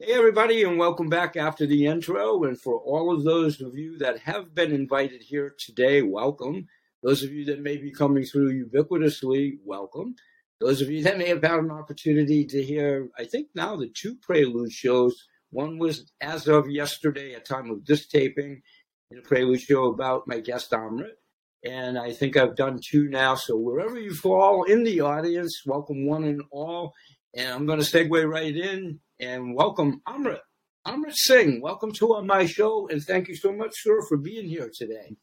Hey, everybody, and welcome back after the intro. And for all of those of you that have been invited here today, welcome. Those of you that may be coming through ubiquitously, welcome. Those of you that may have had an opportunity to hear, I think now the two prelude shows. One was as of yesterday at time of this taping, in a prelude show about my guest Amrit. And I think I've done two now. So wherever you fall in the audience, welcome one and all. And I'm going to segue right in and welcome Amrit. Amrit Singh, welcome to uh, my show, and thank you so much, sir, for being here today.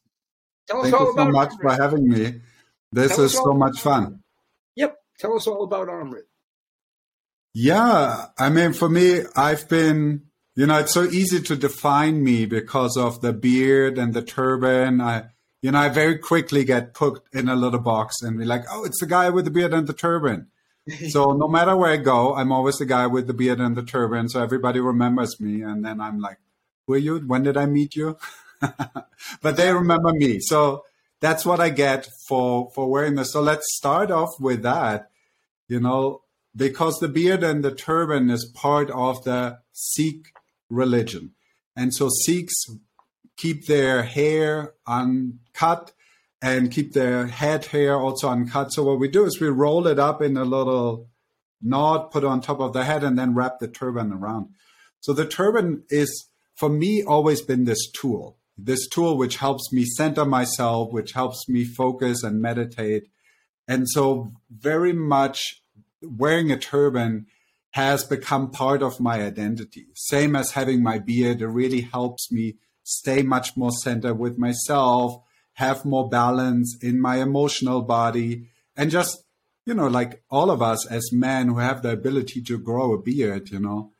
Tell thank you so much Amrit. for having me. This Tell is so much fun. Yep. Tell us all about Amrit. Yeah, I mean, for me, I've been, you know, it's so easy to define me because of the beard and the turban. I, you know, I very quickly get put in a little box and be like, oh, it's the guy with the beard and the turban so no matter where I go, I'm always the guy with the beard and the turban. So everybody remembers me. And then I'm like, who are you? When did I meet you? but they remember me. So that's what I get for, for wearing this. So let's start off with that, you know, because the beard and the turban is part of the Sikh religion. And so Sikhs keep their hair uncut and keep the head hair also uncut. So what we do is we roll it up in a little knot, put on top of the head, and then wrap the turban around. So the turban is, for me, always been this tool. This tool which helps me center myself, which helps me focus and meditate. And so, very much wearing a turban has become part of my identity. Same as having my beard, it really helps me stay much more centered with myself, have more balance in my emotional body. And just you know like all of us as men who have the ability to grow a beard you know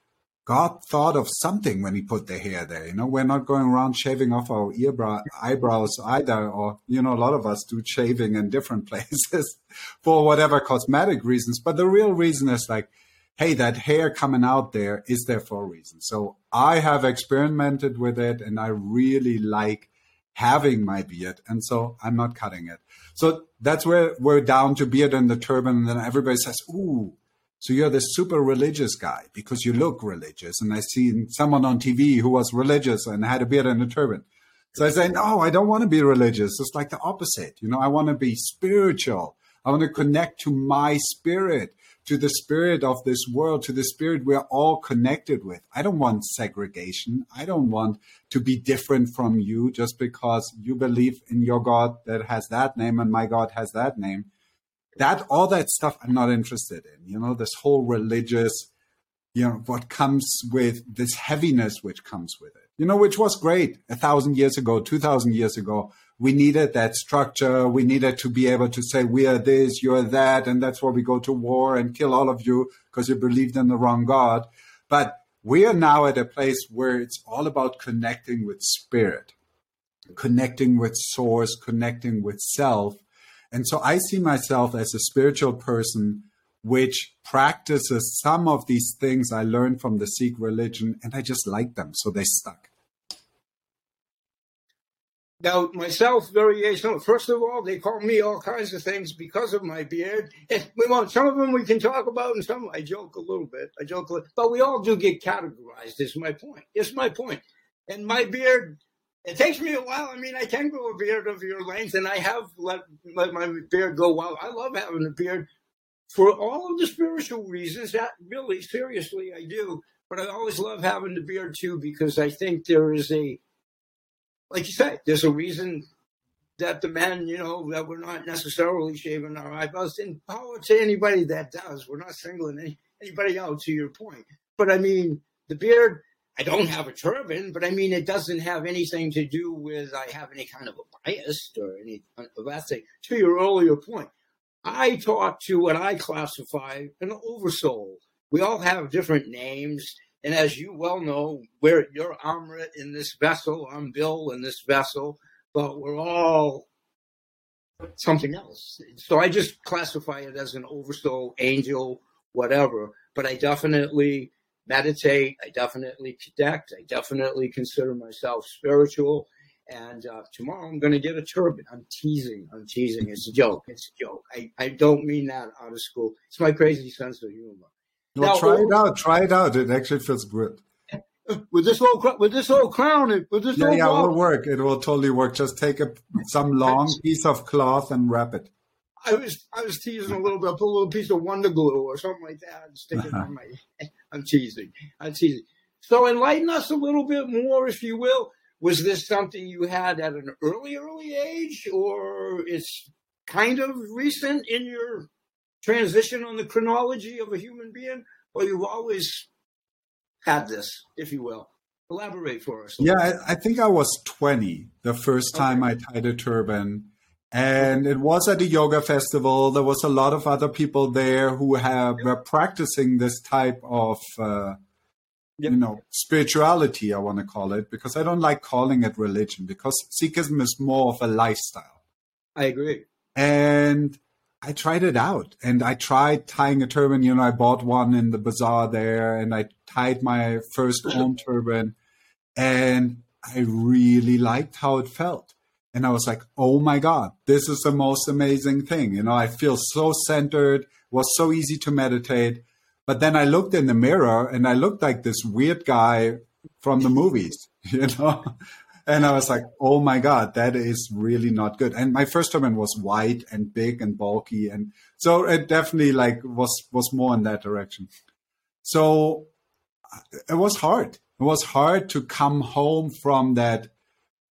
god thought of something when he put the hair there you know. We're not going around shaving off our earbrow, eyebrows either or you know a lot of us do shaving in different places for whatever cosmetic reasons. But the real reason is like hey that hair coming out there is there for a reason. So i have experimented with it and i really like having my beard. And so I'm not cutting it. So that's where we're down to beard and the turban. And then everybody says, Ooh, so you're this super religious guy because you look religious. And I seen someone on TV who was religious and had a beard and a turban. So I say, no, I don't want to be religious. It's like the opposite. You know, I want to be spiritual. I want to connect to my spirit to the spirit of this world, to the spirit we're all connected with. I don't want segregation. I don't want to be different from you just because you believe in your God that has that name and my God has that name. That, all that stuff I'm not interested in. You know, this whole religious, you know, what comes with this heaviness which comes with it, you know, which was great a thousand years ago, two thousand years ago we needed that structure. We needed to be able to say, we are this, you're that, and that's why we go to war and kill all of you because you believed in the wrong God. But we are now at a place where it's all about connecting with spirit, connecting with source, connecting with self. And so I see myself as a spiritual person which practices some of these things I learned from the Sikh religion, and I just like them. So they stuck. Now, myself, variation. First of all, they call me all kinds of things because of my beard. We some of them we can talk about, and some I joke a little bit. I joke, a little, but we all do get categorized. Is my point. It's my point. And my beard, it takes me a while. I mean, I can grow a beard of your length, and I have let let my beard go wild. I love having a beard for all of the spiritual reasons. That really, seriously, I do. But I always love having the beard too because I think there is a like you say, there's a reason that the men, you know, that we're not necessarily shaving our eyebrows. And power to anybody that does. We're not singling any, anybody out, to your point. But I mean, the beard, I don't have a turban, but I mean, it doesn't have anything to do with I have any kind of a bias or any of that thing. To your earlier point, I talk to what I classify an oversoul. We all have different names and as you well know, we're you're Amrit in this vessel, I'm Bill in this vessel, but we're all something else. So I just classify it as an oversoul, angel, whatever. But I definitely meditate. I definitely connect. I definitely consider myself spiritual. And uh, tomorrow I'm going to get a turban. I'm teasing. I'm teasing. It's a joke. It's a joke. I, I don't mean that out of school. It's my crazy sense of humor. Well, now, try it out. Try it out. It actually feels good. with this little with this little crown with this yeah, yeah, ball. it will work. It will totally work. Just take a some long piece of cloth and wrap it. I was I was teasing a little bit. I put a little piece of Wonder Glue or something like that and stick it uh-huh. on my. I'm teasing. I'm teasing. So enlighten us a little bit more, if you will. Was this something you had at an early, early age, or it's kind of recent in your transition on the chronology of a human being, or you've always had this, if you will? Elaborate for us. Yeah, I, I think I was 20 the first time Okay. I tied a turban. And it was at a yoga festival. There was a lot of other people there who have were practicing this type of, uh, Yep. you know, spirituality. I want to call it because I don't like calling it religion because Sikhism is more of a lifestyle. I agree. and I tried it out and I tried tying a turban. You know, I bought one in the bazaar there and I tied my first own turban and I really liked how it felt. And I was like, oh my God, this is the most amazing thing. You know, I feel so centered, was so easy to meditate. But then I looked in the mirror and I looked like this weird guy from the movies, you know? And I was like, oh my God, that is really not good. And my first turban was white and big and bulky. And so it definitely like was, was more in that direction. So it was hard. It was hard to come home from that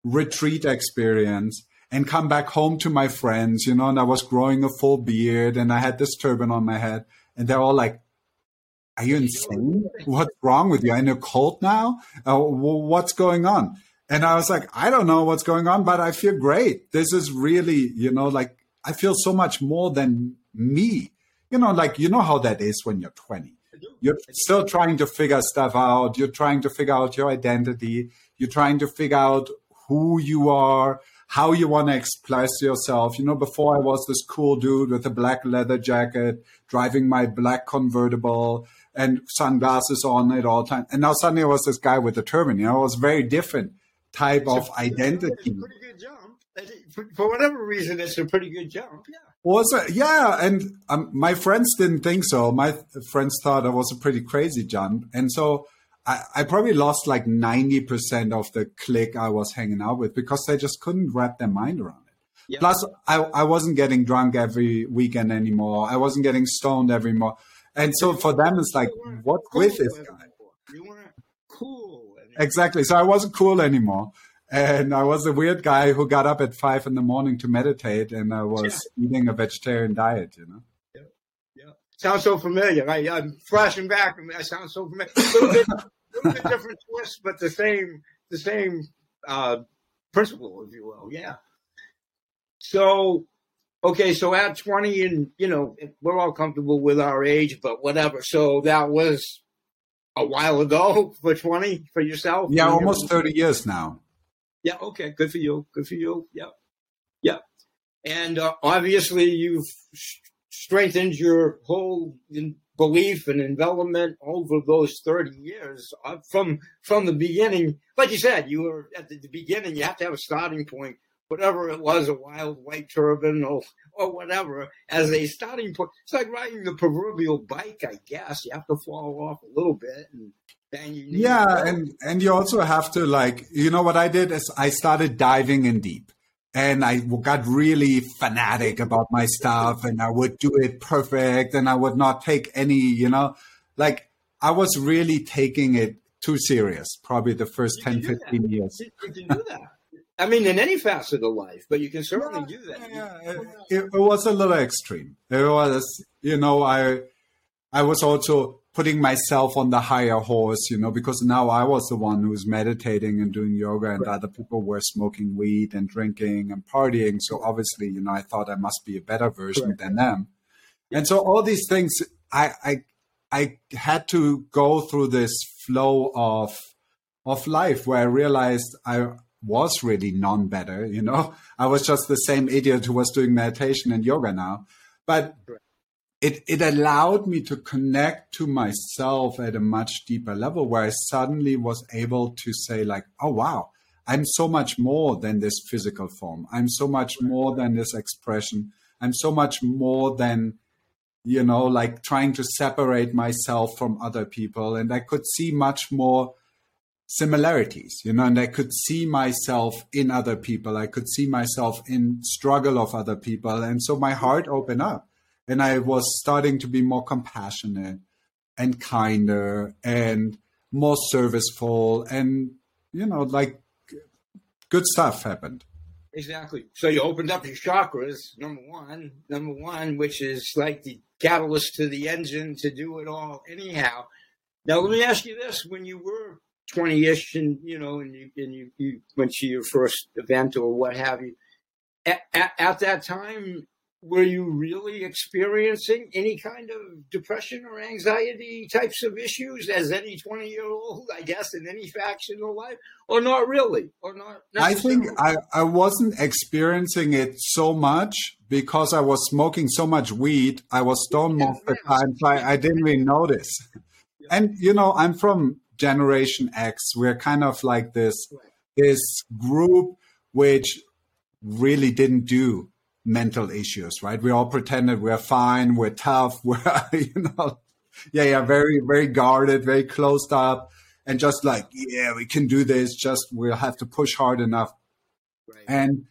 retreat experience and come back home to my friends, you know, and I was growing a full beard and I had this turban on my head and they're all like, are you insane? What's wrong with you? Are you in a cult now? Uh, what's going on? And I was like, I don't know what's going on, but I feel great. This is really, you know, like I feel so much more than me. You know, like, you know how that is when you're 20. You're still trying to figure stuff out. You're trying to figure out your identity. You're trying to figure out who you are, how you want to express yourself. You know, before I was this cool dude with a black leather jacket, driving my black convertible and sunglasses on at all times. And now suddenly I was this guy with a turban. You know, it was very different type of It's a identity. pretty good jump. For- For whatever reason, it's a pretty good jump. Yeah. Was it? Yeah, and um, my friends didn't think so. My th- friends thought it was a pretty crazy jump, and so I, I probably lost like ninety percent of the clique I was hanging out with because they just couldn't wrap their mind around it. Plus, I, I wasn't getting drunk every weekend anymore. I wasn't getting stoned every more, and so for them, it's like, You weren't what's cool with this guy? anymore. You weren't cool. anymore. Exactly. So I wasn't cool anymore. And I was a weird guy who got up at five in the morning to meditate and I was eating a vegetarian diet, you know? Yeah. Yeah. Sounds so familiar. I, I'm flashing back. and That sounds so familiar. A little bit, little bit different twist, but the same, the same uh, principle, if you will. Yeah. So, okay, so at 20, and you know, we're all comfortable with our age, but whatever. So that was a while ago for 20 for yourself. Yeah, your- almost 30 years now. Yeah. Okay. Good for you. Good for you. Yeah. Yeah. And uh, obviously, you've strengthened your whole in- belief and envelopment over those thirty years. Uh, from from the beginning, like you said, you were at the, the beginning. You have to have a starting point, whatever it was, a wild white turban or or whatever, as a starting point. It's like riding the proverbial bike, I guess. You have to fall off a little bit and. Then you need Yeah, and and you also have to like, you know what I did is I started diving in deep. And I got really fanatic about my stuff and I would do it perfect and I would not take any, you know, like I was really taking it too serious, probably the first You 10, can do that. 15 years. You you can do that. I mean, in any facet of life, but you can certainly do that. Yeah, it, it, it was a little extreme. It was, you know, I, I was also putting myself on the higher horse, you know, because now I was the one who was meditating and doing yoga, and other people were smoking weed and drinking and partying. So obviously, you know, I thought I must be a better version Correct. than them. And so all these things, I, I, I had to go through this flow of, of life where I realized I was really none better. You know, I was just the same idiot who was doing meditation and yoga now, but it, it allowed me to connect to myself at a much deeper level where I suddenly was able to say like, oh, wow, I'm so much more than this physical form. I'm so much more than this expression. I'm so much more than, you know, like trying to separate myself from other people. And I could see much more similarities, you know, and I could see myself in other people. I could see myself in struggle of other people. And so my heart opened up and I was starting to be more compassionate and kinder and more serviceful and, you know, like good stuff happened. Exactly. So you opened up your chakras, number one, number one, which is like the catalyst to the engine to do it all anyhow. Now let me ask you this: When you were 20-ish and you know and you and you, you went to your first event or what have you. At, at, at, that time were you really experiencing any kind of depression or anxiety types of issues as any 20 year old i guess in any faction of life? Or not really? Or not i think I, I wasn't experiencing it so much because i was smoking so much weed i was stoned most of the time so I, I didn't really notice. And you know i'm from Generation X. We're kind of like this this group which really didn't do mental issues, right? We all pretended we're fine, we're tough, we're you know, yeah, yeah, very very guarded, very closed up, and just like yeah, we can do this. Just we'll have to push hard enough. Right. And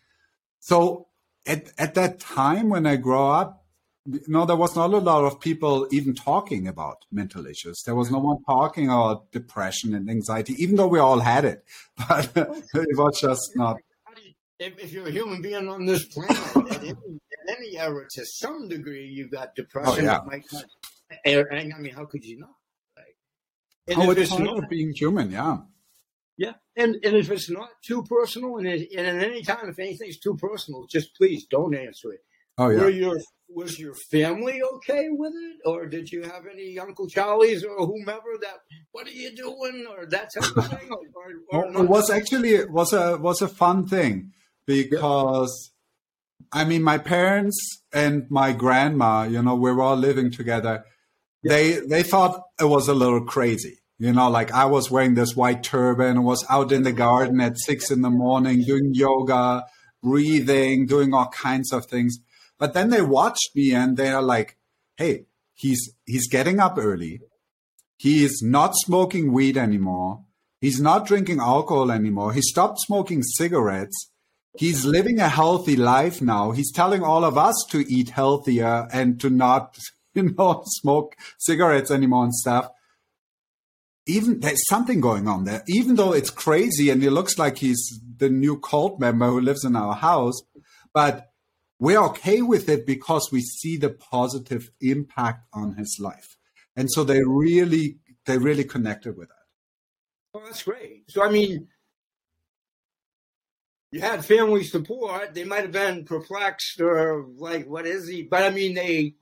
so at at that time when I grow up, no, there was not a lot of people even talking about mental issues. There was no one talking about depression and anxiety, even though we all had it. But it was just not. If, if you're a human being on this planet, at, any, at any era, to some degree, you've got depression. Oh, yeah. and, I mean, how could you not? Like, oh, it's part not, of being human, yeah. Yeah, and and if it's not too personal, and, it, and at any time, if anything's too personal, just please don't answer it. Oh yeah. Were your was your family okay with it, or did you have any Uncle Charlies or whomever that what are you doing or that type of thing? Or, or, or it was actually it was a was a fun thing because yeah. I mean my parents and my grandma, you know, we were all living together. Yeah. They they thought it was a little crazy. You know, like I was wearing this white turban, and was out in the garden at six in the morning doing yoga, breathing, doing all kinds of things but then they watched me and they're like, hey, he's he's getting up early. He is not smoking weed anymore. He's not drinking alcohol anymore. He stopped smoking cigarettes. He's living a healthy life now. He's telling all of us to eat healthier and to not, you know, smoke cigarettes anymore and stuff. Even there's something going on there. Even though it's crazy and it looks like he's the new cult member who lives in our house, but we're okay with it because we see the positive impact on his life and so they really they really connected with that well that's great so i mean you had family support they might have been perplexed or like what is he but i mean they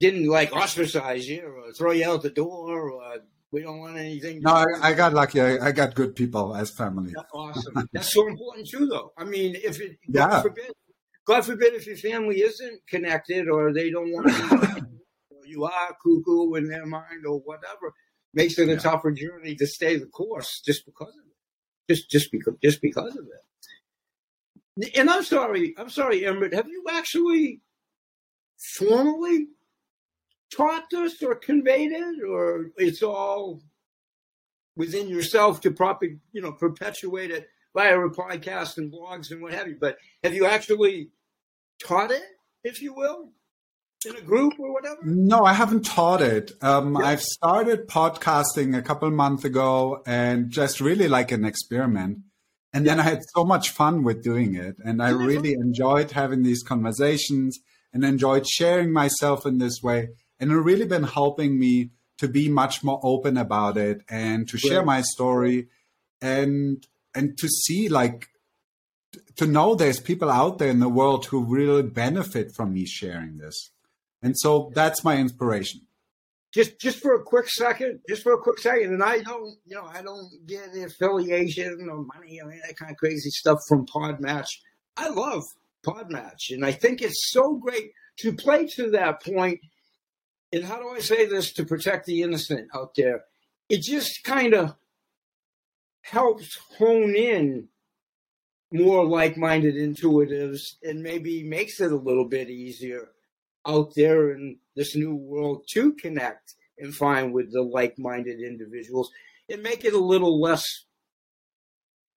didn't like ostracize you or throw you out the door or we don't want anything. No, I, I, got lucky. I, I, got good people as family. That's awesome. That's so important too, though. I mean, if it yeah. forbid God forbid if your family isn't connected or they don't want to, you are cuckoo in their mind or whatever, makes it a yeah. tougher journey to stay the course just because of it. Just just because just because of it. And I'm sorry, I'm sorry, Emmett. Have you actually formally taught this or conveyed it, or it's all within yourself to proper, you know, perpetuate it via a podcast and blogs and what have you. But have you actually taught it, if you will, in a group or whatever? No, I haven't taught it. Um, yeah. I've started podcasting a couple months ago and just really like an experiment. And yeah. then I had so much fun with doing it. And I really enjoyed having these conversations and enjoyed sharing myself in this way. And it really been helping me to be much more open about it and to share my story and and to see like to know there's people out there in the world who really benefit from me sharing this. And so that's my inspiration. Just just for a quick second, just for a quick second, and I don't, you know, I don't get the affiliation or money, I mean that kind of crazy stuff from Podmatch. I love Podmatch, and I think it's so great to play to that point. And how do I say this to protect the innocent out there? It just kind of helps hone in more like-minded intuitives and maybe makes it a little bit easier out there in this new world to connect and find with the like-minded individuals and make it a little less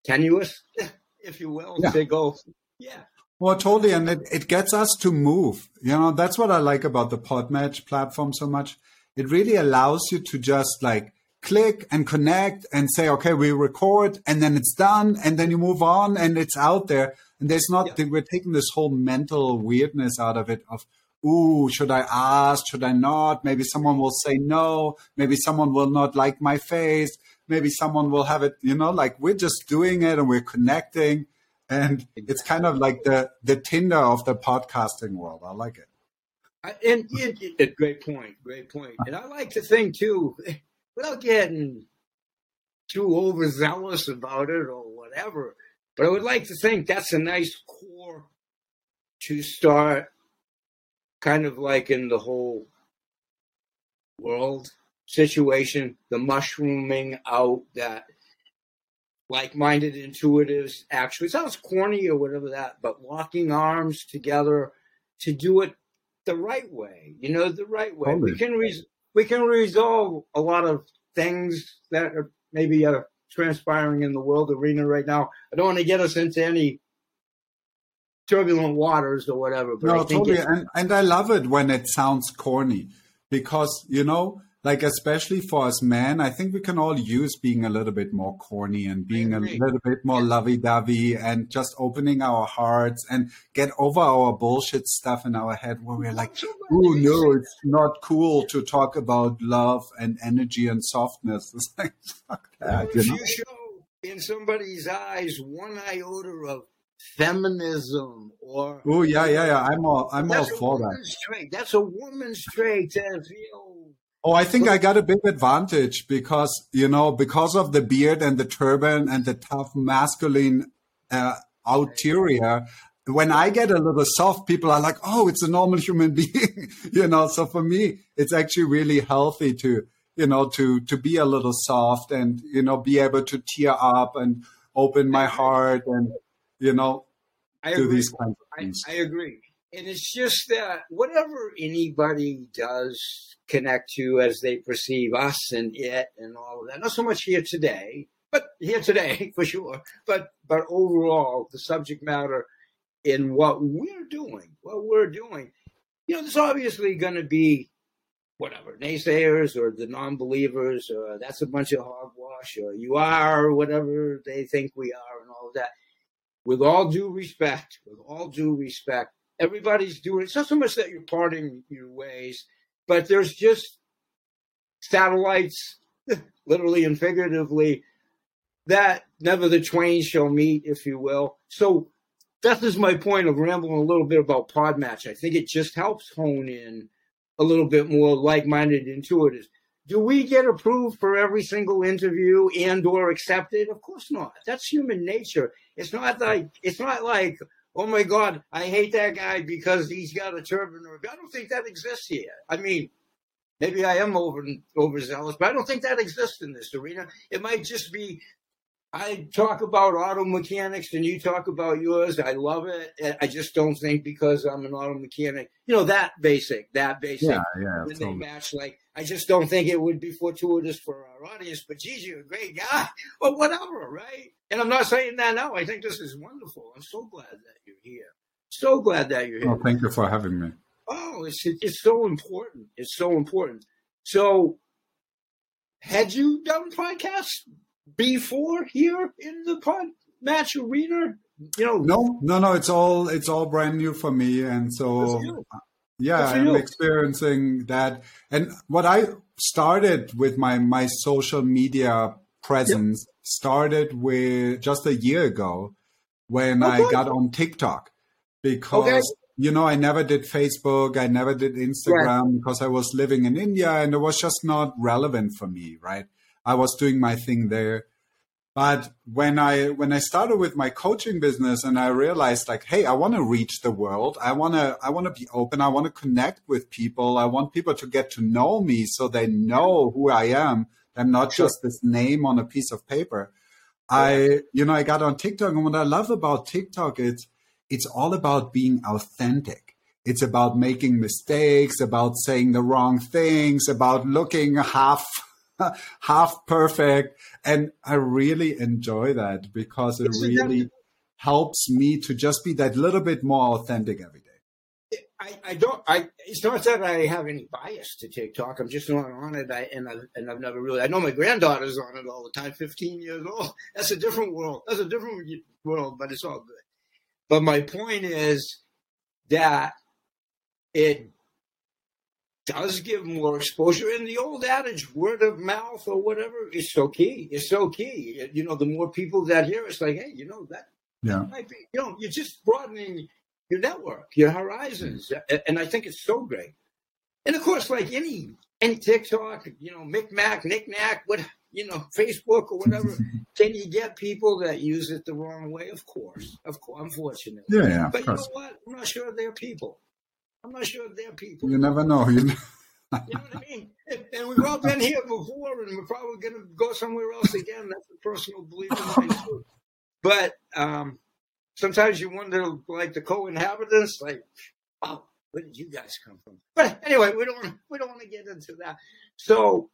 tenuous, if you will. Yeah. They go, yeah. Well, totally, and it, it gets us to move. You know, that's what I like about the Podmatch platform so much. It really allows you to just like click and connect and say, okay, we record and then it's done and then you move on and it's out there. And there's not, yeah. we're taking this whole mental weirdness out of it of, ooh, should I ask? Should I not? Maybe someone will say no. Maybe someone will not like my face. Maybe someone will have it, you know, like we're just doing it and we're connecting. And it's kind of like the, the Tinder of the podcasting world. I like it. And, and, and great point, great point. And I like to think too, without getting too overzealous about it or whatever. But I would like to think that's a nice core to start kind of like in the whole world situation, the mushrooming out that like-minded intuitives actually sounds corny or whatever that, but locking arms together to do it the right way, you know, the right way. We can we can resolve a lot of things that are maybe uh, transpiring in the world arena right now. I don't want to get us into any turbulent waters or whatever. But no, totally, and, and I love it when it sounds corny because you know like especially for us men, I think we can all use being a little bit more corny and being a little bit more lovey-dovey and just opening our hearts and get over our bullshit stuff in our head where we're like, oh no, it's not cool to talk about love and energy and softness. It's like fuck that. You, know? you show in somebody's eyes one iota of feminism or oh yeah yeah yeah i'm all i'm all for that trait. that's a woman's trait to feel Oh, I think I got a big advantage because, you know, because of the beard and the turban and the tough masculine uh, ulterior, when I get a little soft, people are like, oh, it's a normal human being, you know. So for me, it's actually really healthy to, you know, to to be a little soft and you know be able to tear up and open my heart and you know I do agree. these kinds of things. I, I agree, and it's just that whatever anybody does connect to as they perceive us and it and all of that. Not so much here today, but here today for sure. But but overall, the subject matter in what we're doing, what we're doing, you know, there's obviously going to be whatever naysayers or the non-believers or that's a bunch of hogwash or you are whatever they think we are and all of that. With all due respect, with all due respect, everybody's doing. It's not so much that you're parting your ways but there's just satellites, literally and figuratively, that never the twain shall meet, if you will. So that is my point of rambling a little bit about Podmatch. I think it just helps hone in a little bit more like-minded intuitives. Do we get approved for every single interview and or accepted? Of course not. That's human nature. It's not like it's not like oh my God, I hate that guy because he's got a turban I don't think that exists here. I mean, maybe I am over overzealous, but I don't think that exists in this arena. It might just be I talk about auto mechanics and you talk about yours. I love it. I just don't think because I'm an auto mechanic, you know, that basic, that basic. Yeah, yeah. When totally. they match, like, I just don't think it would be fortuitous for our audience. But geez, you're a great guy, or whatever, right? And I'm not saying that now. I think this is wonderful. I'm so glad that here. So glad that you're here. Oh, thank you for having me. Oh, it's it's so important. It's so important. So, had you done podcasts before here in the pod match arena? You know, no, no, no. It's all it's all brand new for me, and so yeah, I'm experiencing that. And what I started with my my social media presence yep. started with just a year ago when okay. I got on TikTok because okay. you know I never did Facebook, I never did Instagram right. because I was living in India and it was just not relevant for me, right? I was doing my thing there. But when I when I started with my coaching business and I realized like, hey, I want to reach the world. I want to I want to be open. I want to connect with people. I want people to get to know me so they know who I am. I'm not sure. just this name on a piece of paper. I you know I got on TikTok and what I love about TikTok is it's all about being authentic. It's about making mistakes, about saying the wrong things, about looking half half perfect. And I really enjoy that because it really helps me to just be that little bit more authentic every day. I, I don't. I it's not that I have any bias to TikTok. I'm just not on it. I and I and I've never really. I know my granddaughter's on it all the time. 15 years old. That's a different world. That's a different world, but it's all good. But my point is that it does give more exposure. And the old adage, word of mouth or whatever, is so key. It's so key. You know, the more people that hear, it's like, hey, you know that. Yeah. Might be, you know, you're just broadening your network, your horizons, and I think it's so great. And of course, like any any TikTok, you know, micmac, knickknack, what you know, Facebook or whatever, can you get people that use it the wrong way? Of course, of course, unfortunately. Yeah, yeah. But you know what? I'm not sure they're people. I'm not sure they're people. You never know. You, know? you know what I mean? And we've all been here before, and we're probably going to go somewhere else again. That's a personal belief of mine too. But um, sometimes you wonder, like the co-inhabitants, like, oh, where did you guys come from? But anyway, we don't we don't want to get into that. So,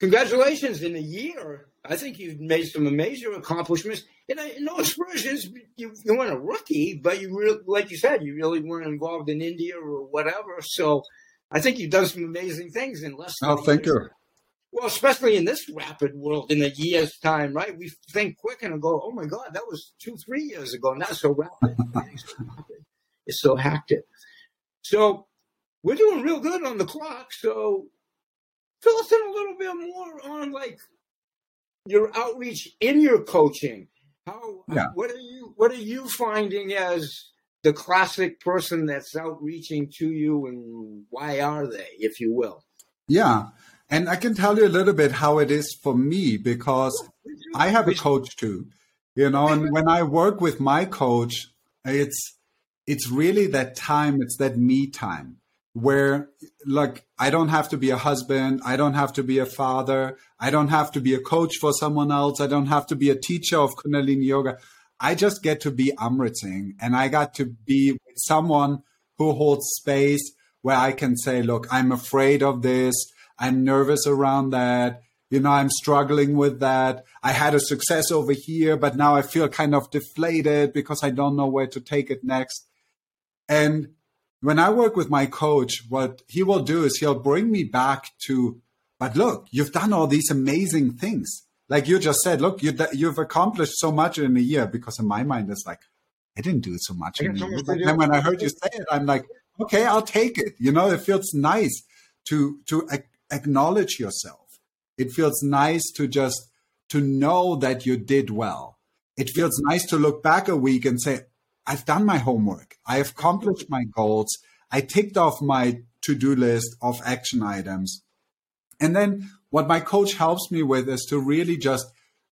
congratulations! In a year, I think you've made some amazing accomplishments. And I, those versions, you, you weren't a rookie, but you really, like you said, you really weren't involved in India or whatever. So, I think you've done some amazing things in less. oh, thank you. Well, especially in this rapid world, in a year's time, right? We think quick and go, "Oh my God, that was two, three years ago." Not so rapid. it's so hectic. So we're doing real good on the clock. So fill us in a little bit more on like your outreach in your coaching. How? Yeah. What are you? What are you finding as the classic person that's outreaching to you, and why are they, if you will? Yeah. And I can tell you a little bit how it is for me because I have a coach too, you know, and when I work with my coach, it's it's really that time, it's that me time where like I don't have to be a husband, I don't have to be a father, I don't have to be a coach for someone else, I don't have to be a teacher of Kundalini yoga. I just get to be Amrit Singh and I got to be with someone who holds space where I can say, look, I'm afraid of this. I'm nervous around that. You know, I'm struggling with that. I had a success over here, but now I feel kind of deflated because I don't know where to take it next. And when I work with my coach, what he will do is he'll bring me back to, but look, you've done all these amazing things. Like you just said, look, you, you've accomplished so much in a year because in my mind, it's like, I didn't do so much in a year. Then when I heard you say it, I'm like, okay, I'll take it. You know, it feels nice to, to acknowledge yourself. It feels nice to just to know that you did well. It feels nice to look back a week and say, I've done my homework. I have accomplished my goals. I ticked off my to-do list of action items. And then what my coach helps me with is to really just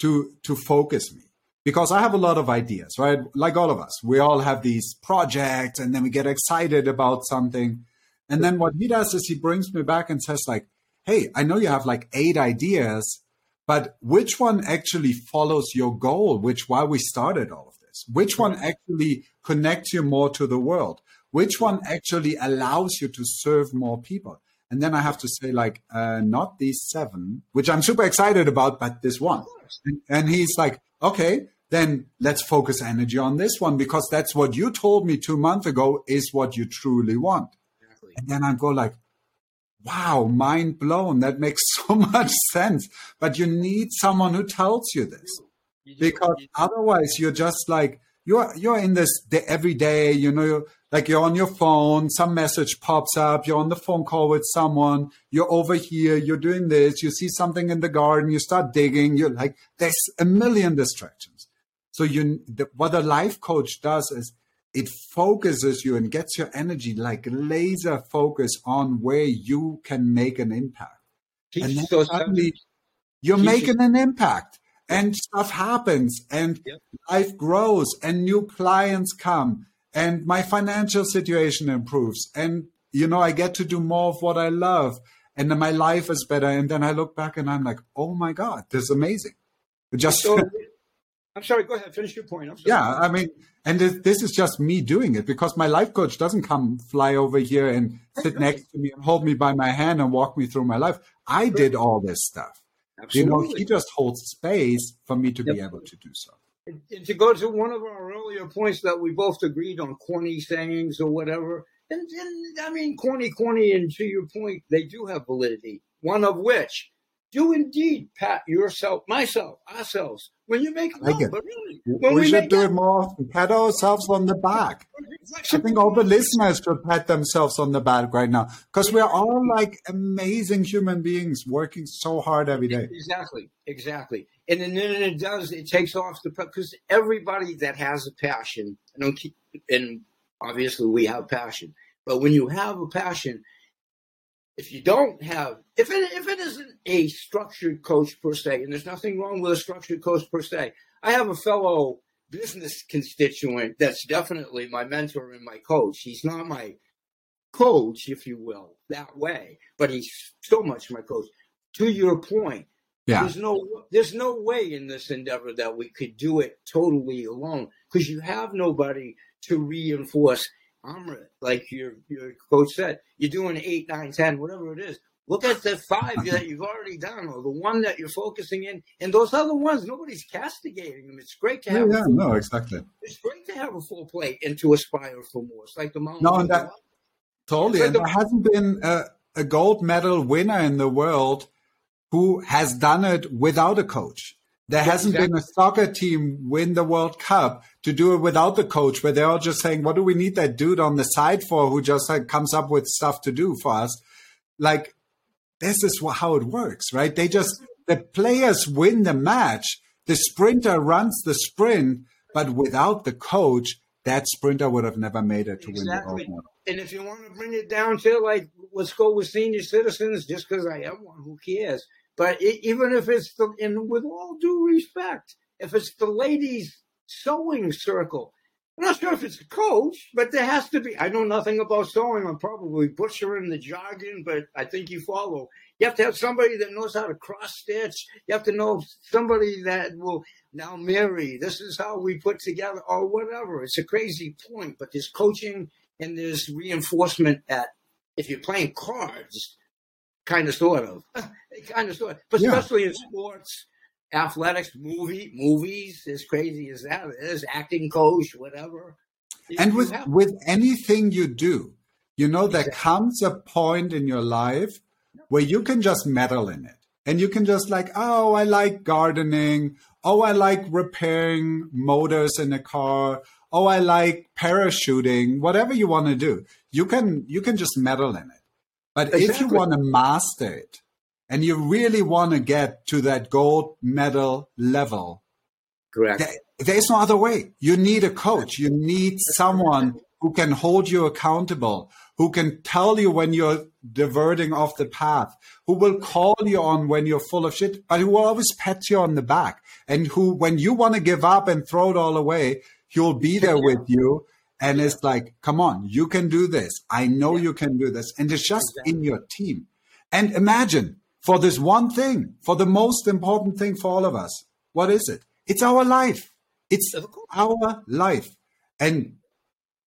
to to focus me because I have a lot of ideas, right? Like all of us, we all have these projects and then we get excited about something. And then what he does is he brings me back and says like, hey, I know you have like eight ideas, but which one actually follows your goal, which why we started all of this? Which one actually connects you more to the world? Which one actually allows you to serve more people? And then I have to say, like, uh, not these seven, which I'm super excited about, but this one. And, and he's like, okay, then let's focus energy on this one because that's what you told me two months ago is what you truly want. Exactly. And then I go like, wow, mind blown. That makes so much sense. But you need someone who tells you this you because you otherwise you're just like, you're, you're in this every day, you know, like you're on your phone, some message pops up, you're on the phone call with someone, you're over here, you're doing this, you see something in the garden, you start digging, you're like, there's a million distractions. So you, the, what a life coach does is it focuses you and gets your energy like laser focus on where you can make an impact. and then suddenly you're making an impact and stuff happens and yep. life grows and new clients come and my financial situation improves and you know I get to do more of what I love and then my life is better and then I look back and I'm like, oh my God, this is amazing. Just so, I'm sorry. Go ahead. Finish your point. Yeah, I mean, and this is just me doing it because my life coach doesn't come fly over here and sit next to me and hold me by my hand and walk me through my life. I did all this stuff. Absolutely. You know, he just holds space for me to yep. be able to do so. And to go to one of our earlier points that we both agreed on, corny sayings or whatever, and, and I mean, corny, corny, and to your point, they do have validity. One of which do indeed pat yourself, myself, ourselves when you make love. Like but really, when we, we should do it more often. Pat ourselves on the back. I think all the listeners should pat themselves on the back right now because we're all like amazing human beings working so hard every day. Exactly, exactly. And then it does. It takes off the because everybody that has a passion, and keep, and obviously we have passion, but when you have a passion, if you don't have if it if it isn't a structured coach per se, and there's nothing wrong with a structured coach per se. I have a fellow business constituent that's definitely my mentor and my coach. He's not my coach, if you will, that way, but he's so much my coach. To your point, yeah. there's no there's no way in this endeavor that we could do it totally alone because you have nobody to reinforce I'm like your your coach said, you're doing eight, nine, ten, whatever it is. Look at the five that you've already done, or the one that you're focusing in, and those other ones, nobody's castigating them. It's great to have. Yeah, yeah no, exactly. It's great to have a full plate and to aspire for more. It's like the mountain. No, and that totally. Like and the, there hasn't been a, a gold medal winner in the world who has done it without a coach. There yeah, hasn't exactly. been a soccer team win the World Cup to do it without the coach, where they're all just saying, "What do we need that dude on the side for, who just like comes up with stuff to do for us?" Like this is how it works, right? They just the players win the match. The sprinter runs the sprint, but without the coach, that sprinter would have never made it to exactly. win the gold medal. And if you want to bring it down to like, let's go with senior citizens, just because I am one, who cares? But it, even if it's the, and with all due respect, if it's the ladies' sewing circle, I'm not sure if it's a coach, but there has to be. I know nothing about sewing. I'm probably butchering the jargon, but I think you follow. You have to have somebody that knows how to cross stitch. You have to know somebody that will now Mary. This is how we put together, or whatever. It's a crazy point, but there's coaching and there's reinforcement at. If you're playing cards, kind of, sort of, kind of, sort of, but especially yeah. in sports, athletics, movie, movies, as crazy as that is, acting coach, whatever. And with with anything you do, you know, there comes a point in your life where you can just meddle in it. And you can just like, oh, I like gardening. Oh, I like repairing motors in a car. Oh, I like parachuting. Whatever you want to do, you can you can just meddle in it. But exactly. if you want to master it and you really want to get to that gold medal level, correct. There, there's no other way. You need a coach. You need someone who can hold you accountable, who can tell you when you're diverting off the path, who will call you on when you're full of shit, but who will always pat you on the back and who, when you want to give up and throw it all away, he'll be there with you and it's like, come on, you can do this. I know yeah. you can do this. And it's just exactly. in your team. And imagine for this one thing, for the most important thing for all of us, what is it? It's our life. It's our life. And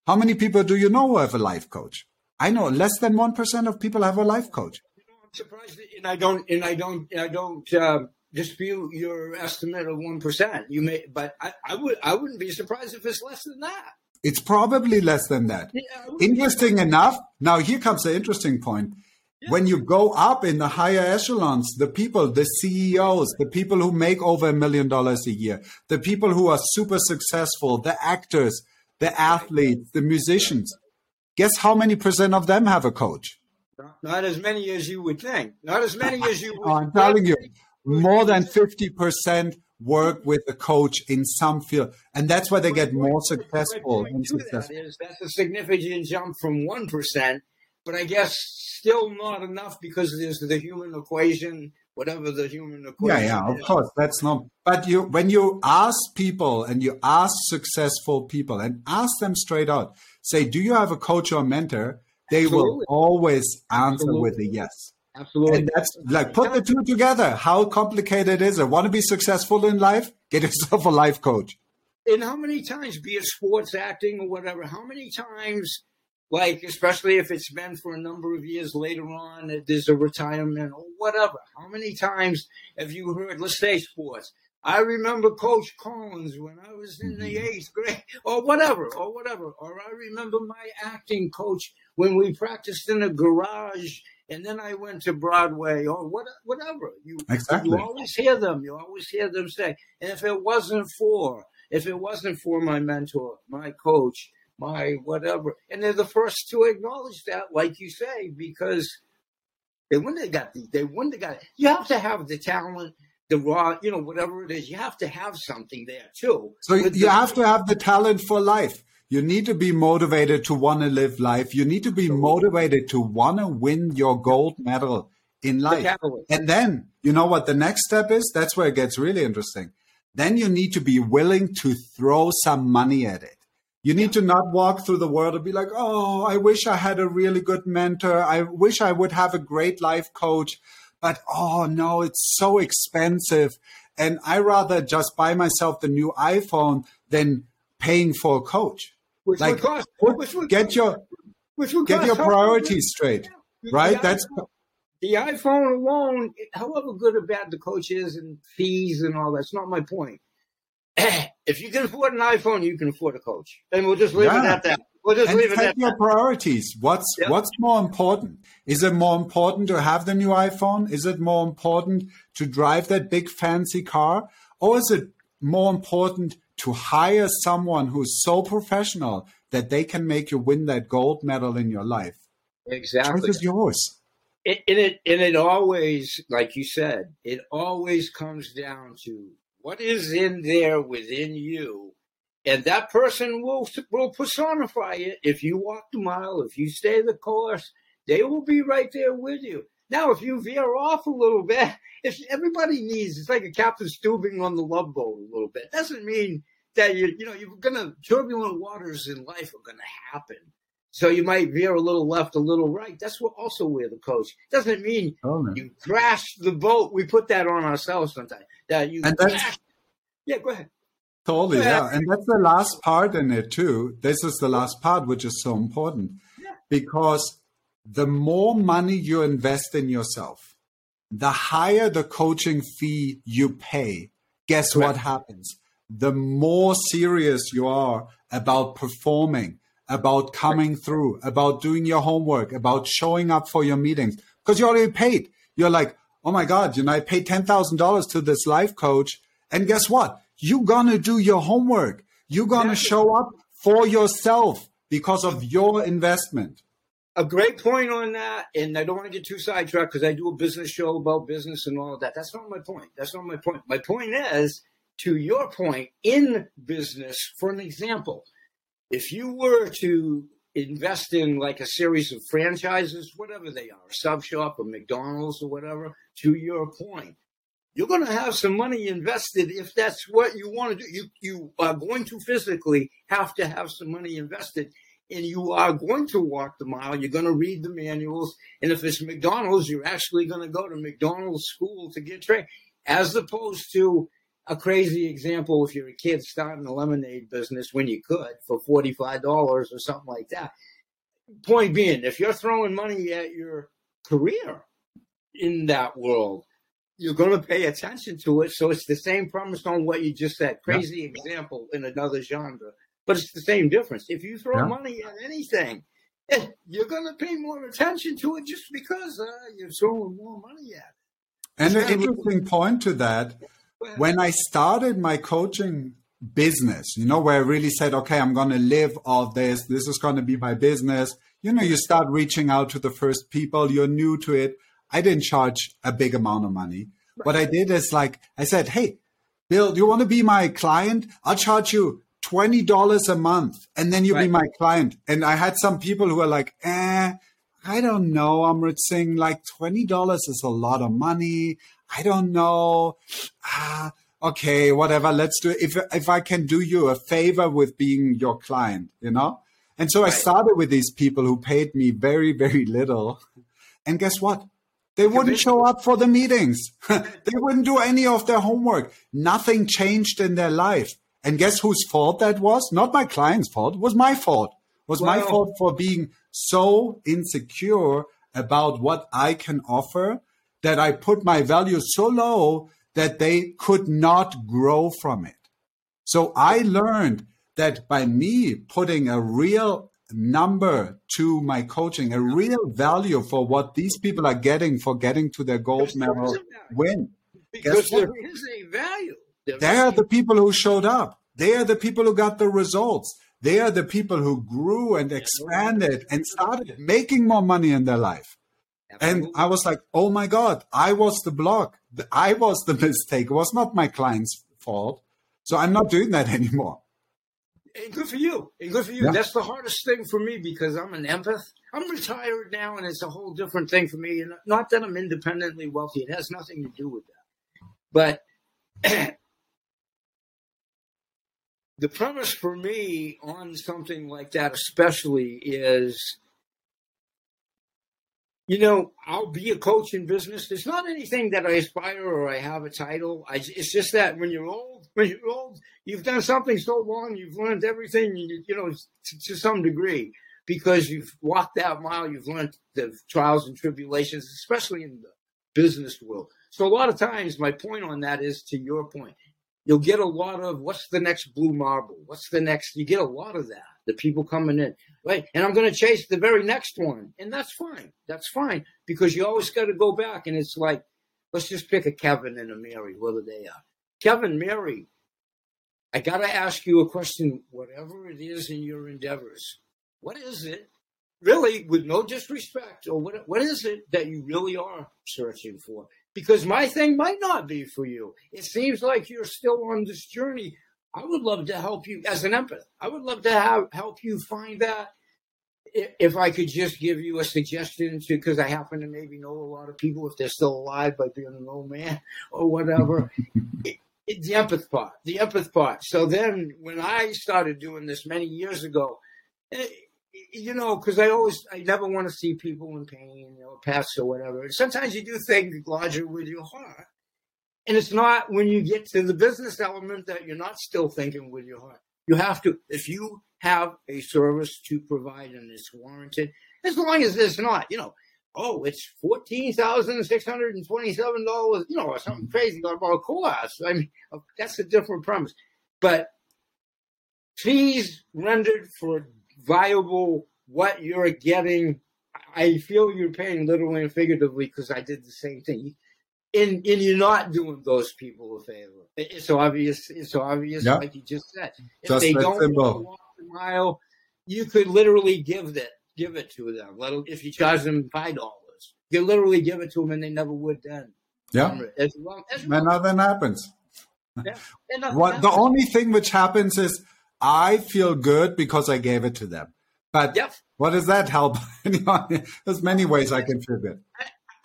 how many people do you know who have a life coach? I know less than 1% of people have a life coach. You know, I'm surprised, and I don't, and I don't, I don't, uh, dispute your estimate of one percent. You may, but I, I would, I wouldn't be surprised if it's less than that. It's probably less than that. Yeah, interesting enough. Now, here comes the interesting point. Yeah. When you go up in the higher echelons, the people, the CEOs, the people who make over a million dollars a year, the people who are super successful, the actors, the athletes, the musicians, guess how many percent of them have a coach? Not as many as you would think. Not as many as you would. I'm telling you, more than 50% work with a coach in some field, and that's why they get more successful. That is, that's a significant jump from one percent, but I guess still not enough because there's the human equation, whatever the human equation. Yeah, yeah, of course, that's not. But you, when you ask people and you ask successful people and ask them straight out, say, "Do you have a coach or mentor?" They Absolutely. will always answer Absolutely. with a yes. Absolutely. And that's like put the two together. How complicated is it? Want to be successful in life? Get yourself a life coach. And how many times, be it sports, acting, or whatever, how many times, like, especially if it's been for a number of years later on, there's a retirement or whatever, how many times have you heard, let's say sports, I remember Coach Collins when I was in the mm-hmm. eighth grade, or whatever, or whatever. Or I remember my acting coach when we practiced in a garage, and then I went to Broadway, or what, whatever. You, exactly. you always hear them. You always hear them say. And if it wasn't for, if it wasn't for my mentor, my coach, my whatever, and they're the first to acknowledge that, like you say, because they wouldn't have got the, they wouldn't have got it. You have to have the talent the raw, you know, whatever it is, you have to have something there too. So you the, have to have the talent for life. You need to be motivated to want to live life. You need to be motivated to want to win your gold medal in life. And then, you know what the next step is? That's where it gets really interesting. Then you need to be willing to throw some money at it. You need to not walk through the world and be like, oh, I wish I had a really good mentor. I wish I would have a great life coach but oh no, it's so expensive. And I rather just buy myself the new iPhone than paying for a coach. Which like, would cost, which would get your which would get your priorities straight, right? The That's iPhone, the iPhone alone. However good or bad the coach is, and fees and all that's not my point. if you can afford an iPhone, you can afford a coach, and we'll just leave yeah. it at that. We'll just and leave it at your that. priorities. What's yep. what's more important? Is it more important to have the new iPhone? Is it more important to drive that big fancy car, or is it more important to hire someone who's so professional that they can make you win that gold medal in your life? Exactly. Choice is yours. It, and it and it always, like you said, it always comes down to what is in there within you and that person will will personify it. If you walk the mile, if you stay the course, they will be right there with you. Now, if you veer off a little bit, if everybody needs, it's like a captain stooping on the love boat a little bit. Doesn't mean that you you know you're gonna turbulent waters in life are gonna happen. So you might veer a little left, a little right. That's what also where the coach doesn't mean oh, you crash the boat. We put that on ourselves sometimes. That you. Yeah, go ahead. Totally, yeah. And that's the last part in it too. This is the last part, which is so important because the more money you invest in yourself, the higher the coaching fee you pay. Guess what happens? The more serious you are about performing, about coming through, about doing your homework, about showing up for your meetings, because you already paid. You're like, oh my God, you know, I paid $10,000 to this life coach. And guess what? you're going to do your homework. You're going to show up for yourself because of your investment. A great point on that. And I don't want to get too sidetracked because I do a business show about business and all of that. That's not my point. That's not my point. My point is, to your point, in business, for an example, if you were to invest in like a series of franchises, whatever they are, a Sub Shop or McDonald's or whatever, to your point, you're going to have some money invested if that's what you want to do. You you are going to physically have to have some money invested, and you are going to walk the mile. You're going to read the manuals, and if it's McDonald's, you're actually going to go to McDonald's school to get trained, as opposed to a crazy example if you're a kid starting a lemonade business when you could for forty five dollars or something like that. Point being, if you're throwing money at your career in that world you're going to pay attention to it. So it's the same premise on what you just said. Crazy yeah. example in another genre, but it's the same difference. If you throw yeah. money at anything, eh, you're going to pay more attention to it just because uh, you're throwing more money at it. And an interesting point to that, when I started my coaching business, you know, where I really said, okay, I'm going to live off this. This is going to be my business. You know, you start reaching out to the first people. You're new to it. I didn't charge a big amount of money. Right. What I did is like, I said, Hey, Bill, do you want to be my client? I'll charge you $20 a month and then you'll right. be my client. And I had some people who were like, eh, I don't know, Amrit Singh, like $20 is a lot of money. I don't know. Ah, okay, whatever. Let's do it. If, if I can do you a favor with being your client, you know? And so right. I started with these people who paid me very, very little. And guess what? They wouldn't show up for the meetings. they wouldn't do any of their homework. Nothing changed in their life. And guess whose fault that was? Not my client's fault. It was my fault. It was my fault for being so insecure about what I can offer that I put my value so low that they could not grow from it. So I learned that by me putting a real number to my coaching, a real value for what these people are getting for getting to their gold medal win. Because there is a value. They are the people who showed up. They are the people who got the results. They are the people who grew and expanded and started making more money in their life. And I was like, oh my God, I was the block. I was the mistake. It was not my client's fault. So I'm not doing that anymore. And good for you. And good for you. Yeah. That's the hardest thing for me because I'm an empath. I'm retired now, and it's a whole different thing for me. And not that I'm independently wealthy; it has nothing to do with that. But the premise for me on something like that, especially, is you know, I'll be a coach in business. There's not anything that I aspire or I have a title. I, it's just that when you're old, when you're old, you've done something so long, you've learned everything, you, you know, to, to some degree, because you've walked that mile, you've learned the trials and tribulations, especially in the business world. So a lot of times, my point on that is to your point. You'll get a lot of what's the next blue marble? What's the next? You get a lot of that. The people coming in right? And I'm going to chase the very next one, and that's fine. That's fine because you always got to go back, and it's like, let's just pick a Kevin and a Mary, whether they are. Kevin, Mary, I got to ask you a question. Whatever it is in your endeavors, what is it? Really, with no disrespect, or what, what is it that you really are searching for? Because my thing might not be for you. It seems like you're still on this journey I would love to help you as an empath. I would love to have help you find that if I could just give you a suggestion because I happen to maybe know a lot of people if they're still alive by being an old man or whatever. it, it, the empath part, the empath part. So then when I started doing this many years ago, it, eh, you know, because I always, I never want to see people in pain or pets or whatever. Sometimes you do think larger with your heart. And it's not when you get to the business element that you're not still thinking with your heart. You have to, if you have a service to provide and it's warranted, as long as it's not, you know, oh, it's fourteen thousand six hundred and twenty-seven dollars, you know, or something crazy about a course. I mean, that's a different premise. But fees rendered for viable what you're getting, I feel you're paying literally and figuratively because I did the same thing and and you're not doing those people a favor. It's so obvious. It's so obvious, yep. like you just said. If just they don't walk the mile, you could literally give that give it to them. Let if you charge them five dollars, you could literally give it to them, and they never would then. Yeah, as well, as and nothing happens. Yeah. Nothing what happens. the only thing which happens is I feel good because I gave it to them. But yep. what does that help? There's many ways I can feel good.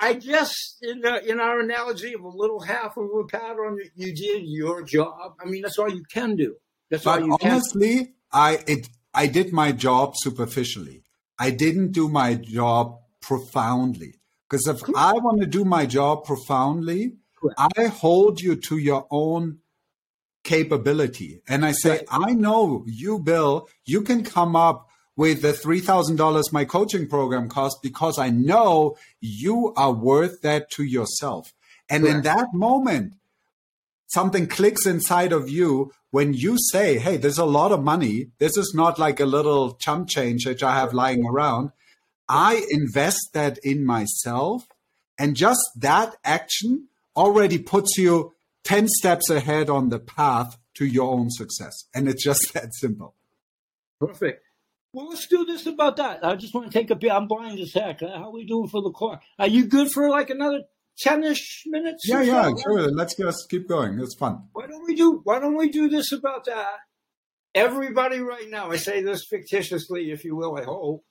I guess in the, in our analogy of a little half of a pat on you, you did your job. I mean, that's all you can do. That's but all you honestly, can. I it I did my job superficially. I didn't do my job profoundly. Because if cool. I want to do my job profoundly, cool. I hold you to your own capability. And I say, right. I know you, Bill, you can come up with the $3,000 my coaching program cost because I know you are worth that to yourself. And in that moment, something clicks inside of you when you say, Hey, there's a lot of money. This is not like a little chump change that I have lying around. I invest that in myself. And just that action already puts you 10 steps ahead on the path to your own success. And it's just that simple. Perfect. Well, let's do this about that. I just want to take a bit. I'm blind as heck. Uh, how are we doing for the clock? Are you good for like another ten-ish minutes? Yeah, yeah, so? sure. Let's just keep going. It's fun. Why don't we do? Why don't we do this about that? Everybody, right now, I say this fictitiously, if you will. I hope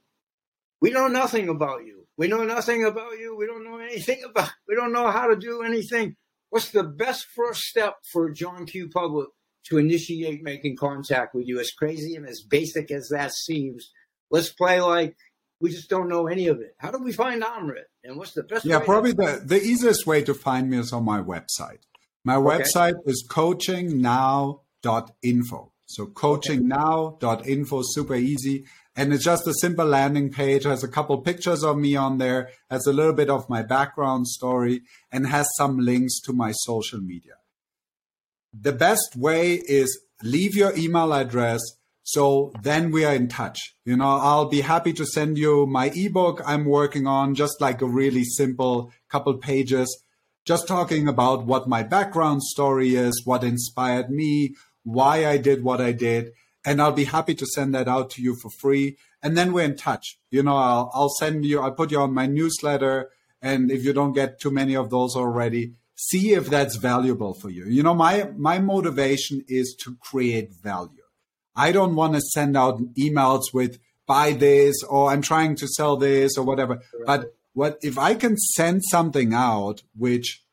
we know nothing about you. We know nothing about you. We don't know anything about. We don't know how to do anything. What's the best first step for John Q. Public to initiate making contact with you. As crazy and as basic as that seems, let's play like we just don't know any of it. How do we find Amrit? And what's the best? Yeah, probably the, the easiest way to find me is on my website. My website is coachingnow.info. So coachingnow.info, super easy. And it's just a simple landing page, has a couple pictures of me on there, has a little bit of my background story, and has some links to my social media. The best way is leave your email address so then we are in touch. You know, I'll be happy to send you my ebook I'm working on, just like a really simple couple pages, just talking about what my background story is, what inspired me, why I did what I did. And I'll be happy to send that out to you for free. And then we're in touch. You know, I'll, I'll send you, I'll put you on my newsletter. And if you don't get too many of those already, see if that's valuable for you. You know, my, my motivation is to create value. I don't want to send out emails with buy this or I'm trying to sell this or whatever. But what if I can send something out which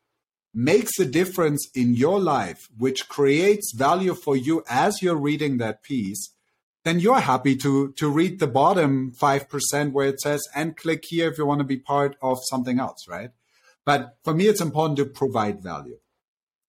makes a difference in your life, which creates value for you as you're reading that piece, then you're happy to to read the bottom 5% where it says and click here if you want to be part of something else, right? But for me it's important to provide value.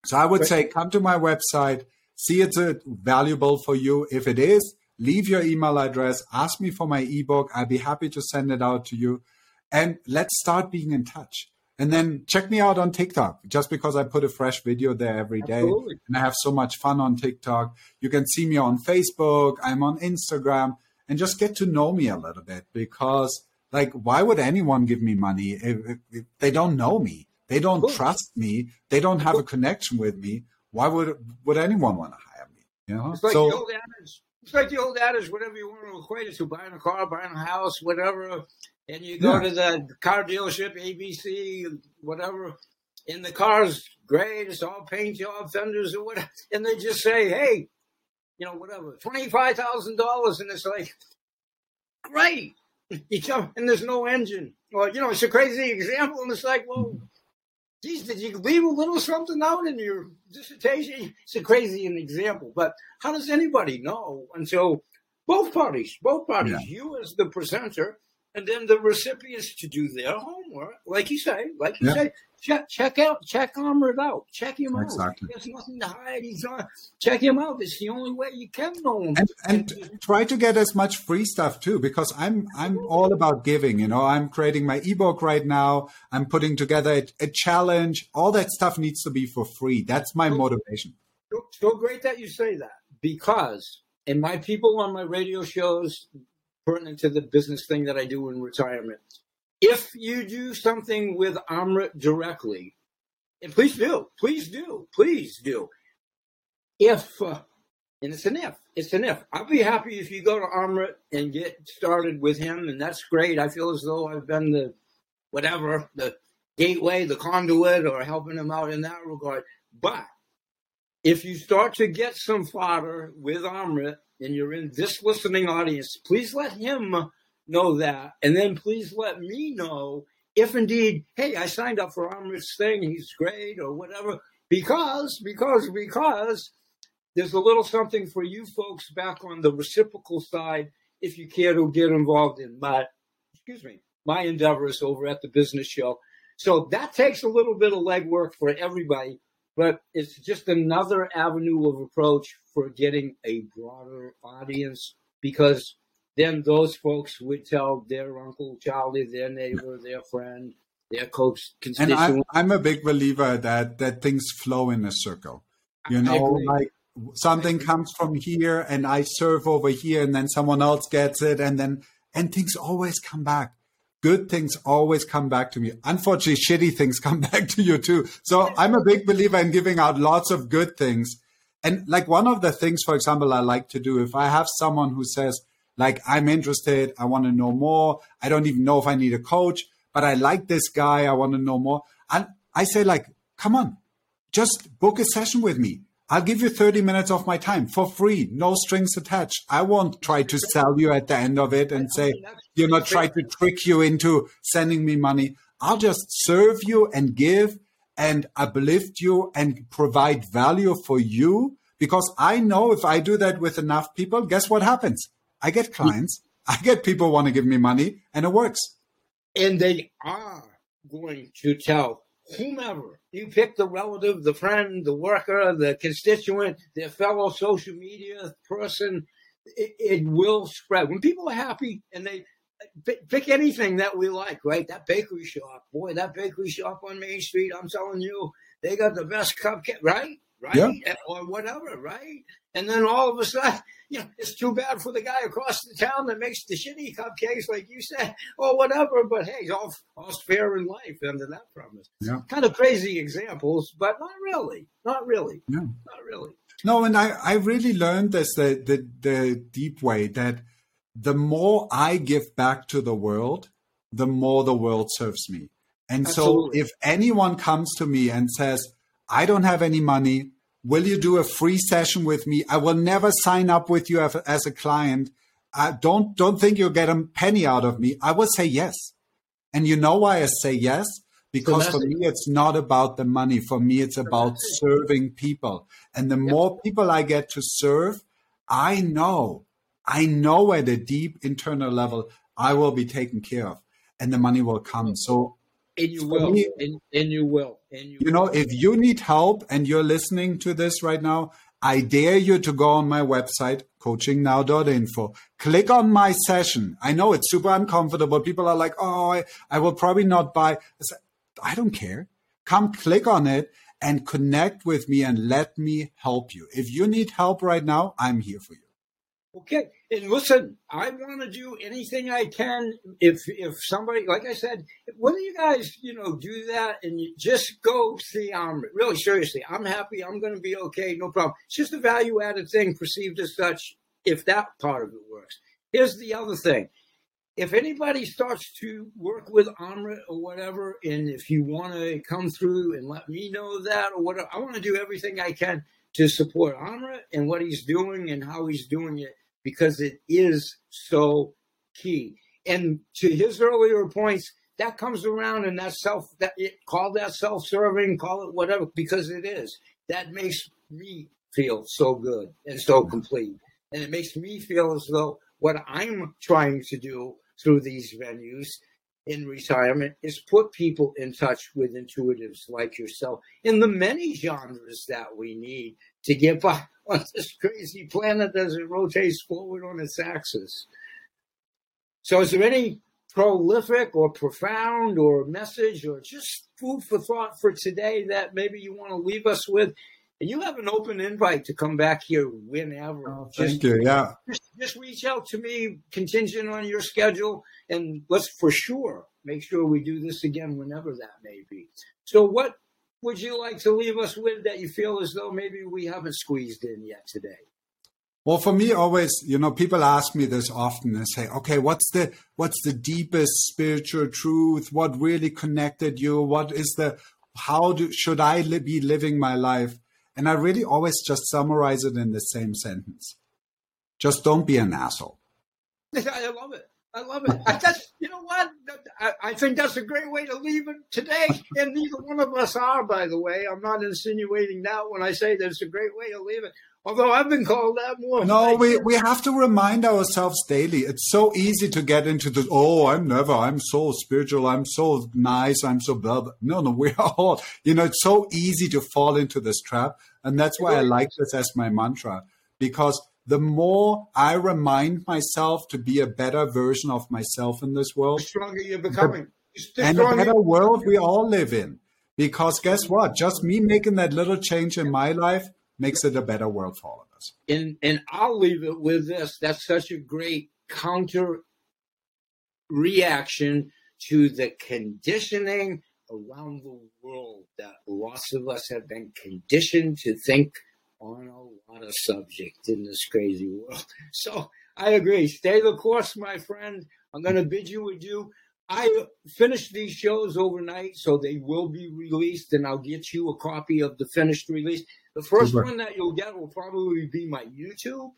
So I would say come to my website, see it's uh, valuable for you. If it is, leave your email address, ask me for my ebook. I'd be happy to send it out to you. And let's start being in touch. And then check me out on TikTok just because I put a fresh video there every day. Absolutely. And I have so much fun on TikTok. You can see me on Facebook, I'm on Instagram, and just get to know me a little bit because, like, why would anyone give me money if, if- if they don't know me? They don't trust me. They don't have a connection with me. Why would would anyone want to hire me? You know. It's like so the old adage. It's like the old adage, whatever you want to equate it to, buying a car, buying a house, whatever. And you go Yeah. to the car dealership, ABC, whatever, and the car's great. It's all paint job, fenders, or whatever. And they just say, hey, you know, whatever, $25,000. And it's like, great. You come, and there's no engine. Well, you know, it's a crazy example. And it's like, well, geez, did you leave a little something out in your dissertation? It's a crazy an example, but how does anybody know until both parties, both parties, Yeah. you as the presenter, and then the recipients to do their homework, like you say, like you say, check check out, check Amrit out, check him Exactly. out. There's nothing to hide. He's on. Check him out. It's the only way you can know him. and and try to get as much free stuff too because i'm i'm all about giving you know i'm creating my ebook right now i'm putting together a, a challenge all that stuff needs to be for free that's my motivation so, so great that you say that because, and my people on my radio shows pertinent to the business thing that I do in retirement, if you do something with Amrit directly, and please do, please do, please do. If, uh, and it's an if, it's an if. I'll be happy if you go to Amrit and get started with him, and that's great. I feel as though I've been the whatever, the gateway, the conduit, or helping him out in that regard. But if you start to get some fodder with Amrit and you're in this listening audience, please let him know that. And then please let me know if indeed, hey, I signed up for Amrit's thing, he's great, or whatever. Because, because, because there's a little something for you folks back on the reciprocal side if you care to get involved in my, excuse me, my endeavors over at the business show. So that takes a little bit of legwork for everybody but it's just another avenue of approach for getting a broader audience because then those folks would tell their uncle Charlie, their neighbor, their friend, their coach and constituent. I'm, I'm a big believer that that things flow in a circle. You know like something comes from here and i serve over here and then someone else gets it and then and things always come back good things always come back to me. Unfortunately shitty things come back to you too. So i'm a big believer in giving out lots of good things. And like one of the things for example i like to do if i have someone who says like i'm interested i want to know more i don't even know if i need a coach but i like this guy i want to know more and i say like come on just book a session with me. I'll give you 30 minutes of my time for free, no strings attached. I won't try to sell you at the end of it and say, you know, try to trick you into sending me money. I'll just serve you and give and uplift you and provide value for you because I know if I do that with enough people, guess what happens? I get clients, I get people want to give me money and it works. and they are going to tell whomever you pick the relative, the friend, the worker, the constituent, their fellow social media person, it, it will spread. When people are happy and they pick anything that we like, right? That bakery shop, boy, that bakery shop on Main Street, I'm telling you, they got the best cupcake, right? Right? Yeah. Or whatever, right? And then all of a sudden, you know, it's too bad for the guy across the town that makes the shitty cupcakes, like you said, or whatever. But hey, all all's fair in life under that premise. Yeah. Kind of crazy examples, but not really. Not really. No. Not really. No, and I, I really learned this the, the the deep way that the more I give back to the world, the more the world serves me. And Absolutely. so if anyone comes to me and says, I don't have any money, will you do a free session with me? I will never sign up with you as a client. Uh, don't don't think you'll get a penny out of me. I will say yes. And you know why I say yes? Because for me, it's not about the money. For me, it's about serving people. And the yep. more people I get to serve, I know, I know at a deep internal level, I will be taken care of and the money will come. So and you will. Me, and, and, you will. And you, you know, if you need help and you're listening to this right now, I dare you to go on my website, coachingnow.info. Click on my session. I know it's super uncomfortable. People are like, oh, I, I will probably not buy. I don't care. Come click on it and connect with me and let me help you. If you need help right now, I'm here for you. Okay, and listen, I want to do anything I can. If if somebody, like I said, when you guys, you know, do that and you just go see, um, really seriously, I'm happy. I'm going to be okay. No problem. It's just a value added thing, perceived as such. If that part of it works, here's the other thing. If anybody starts to work with Amrit or whatever, and if you want to come through and let me know that or whatever, I want to do everything I can to support Amrit and what he's doing and how he's doing it because it is so key. And to his earlier points, that comes around and that self that it, call that self-serving, call it whatever, because it is. That makes me feel so good and so complete. And it makes me feel as though what I'm trying to do through these venues in retirement is put people in touch with intuitives like yourself in the many genres that we need to get by on this crazy planet as it rotates forward on its axis. So, is there any prolific or profound or message or just food for thought for today that maybe you want to leave us with? And you have an open invite to come back here whenever. Oh, thank just, you. Yeah. Just, just reach out to me, contingent on your schedule, and let's for sure make sure we do this again whenever that may be. So, what would you like to leave us with that you feel as though maybe we haven't squeezed in yet today? Well, for me, always, you know, people ask me this often and say, okay, what's the, what's the deepest spiritual truth? What really connected you? What is the, how do, should I li- be living my life? And I really always just summarize it in the same sentence. Just don't be an asshole. I love it. I love it. I, That's you know what I, I, think that's a great way to leave it today. And neither one of us are, by the way. I'm not insinuating that when I say that it's a great way to leave it. Although I've been called that more. No, we, we have to remind ourselves daily. It's so easy to get into the, oh, I'm never, I'm so spiritual, I'm so nice, I'm so blah, blah. No, no, we are all, you know, it's so easy to fall into this trap. And that's why I like this as my mantra because the more I remind myself to be a better version of myself in this world, the stronger you're becoming. The, and a better world we all live in. Because guess what? Just me making that little change in my life makes it a better world for all of us. And and I'll leave it with this. That's such a great counter reaction to the conditioning around the world that lots of us have been conditioned to think on a lot of subjects in this crazy world. So I agree. Stay the course, my friend. I'm going to bid you adieu. I finished these shows overnight, so they will be released, and I'll get you a copy of the finished release. The first Super. one that you'll get will probably be my YouTube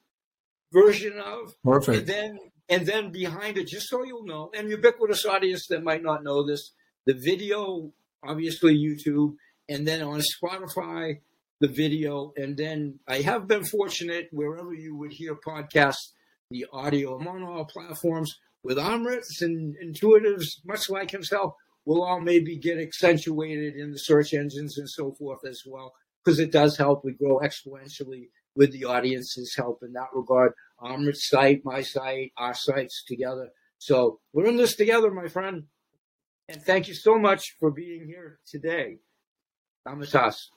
version of. Perfect. And then, and then behind it, just so you'll know, and ubiquitous audience that might not know this, the video, obviously YouTube, and then on Spotify, the video. And then I have been fortunate wherever you would hear podcasts, the audio. I'm on all platforms with Amrits and intuitives, much like himself, will all maybe get accentuated in the search engines and so forth as well, because it does help. We grow exponentially with the audience's help in that regard. Amrit's site, my site, our sites together. So we're in this together, my friend. And thank you so much for being here today. Amitas.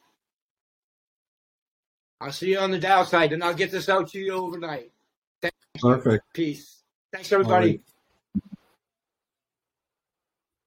I'll see you on the Dow side, and I'll get this out to you overnight. Perfect. Peace. Thanks, everybody.